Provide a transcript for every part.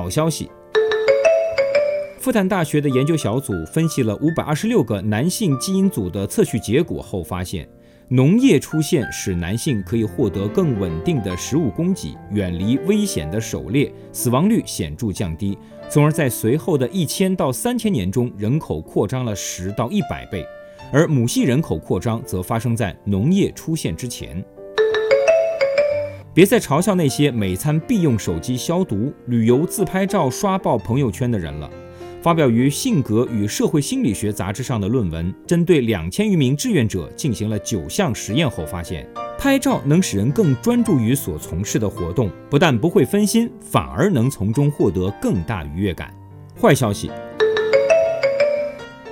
好消息。复旦大学的研究小组分析了五百二十六个男性基因组的测序结果后发现，农业出现使男性可以获得更稳定的食物供给，远离危险的狩猎，死亡率显著降低，从而在随后的一千到三千年中，人口扩张了十到一百倍。而母系人口扩张则发生在农业出现之前。别再嘲笑那些每餐必用手机消毒、旅游自拍照刷爆朋友圈的人了。发表于《性格与社会心理学》杂志上的论文，针对两千余名志愿者进行了九项实验后发现，拍照能使人更专注于所从事的活动，不但不会分心，反而能从中获得更大愉悦感。坏消息：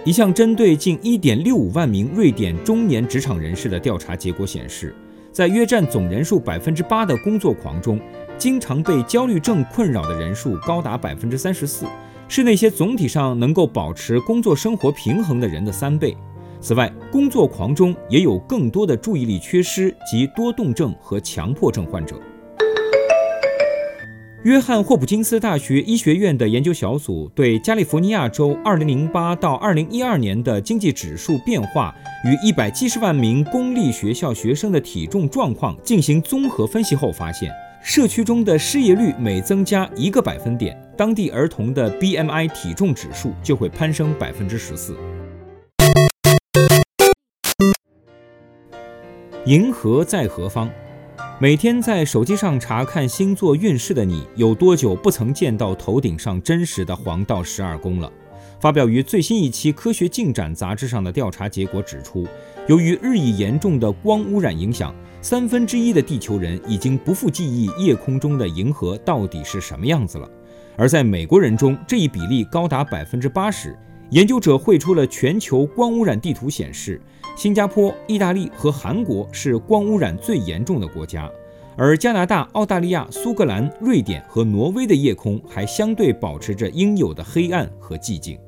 一项针对近一点六五万名瑞典中年职场人士的调查结果显示，在约占总人数百分之八的工作狂中，经常被焦虑症困扰的人数高达百分之三十四。是那些总体上能够保持工作生活平衡的人的三倍。此外，工作狂中也有更多的注意力缺失及多动症和强迫症患者。约翰霍普金斯大学医学院的研究小组对加利福尼亚州2008到2012年的经济指数变化与170万名公立学校学生的体重状况进行综合分析后发现。社区中的失业率每增加一个百分点，当地儿童的 BMI 体重指数就会攀升百分之十四。银河在何方？每天在手机上查看星座运势的你，有多久不曾见到头顶上真实的黄道十二宫了？发表于最新一期《科学进展》杂志上的调查结果指出，由于日益严重的光污染影响。三分之一的地球人已经不复记忆夜空中的银河到底是什么样子了，而在美国人中，这一比例高达百分之八十。研究者绘出了全球光污染地图，显示新加坡、意大利和韩国是光污染最严重的国家，而加拿大、澳大利亚、苏格兰、瑞典和挪威的夜空还相对保持着应有的黑暗和寂静。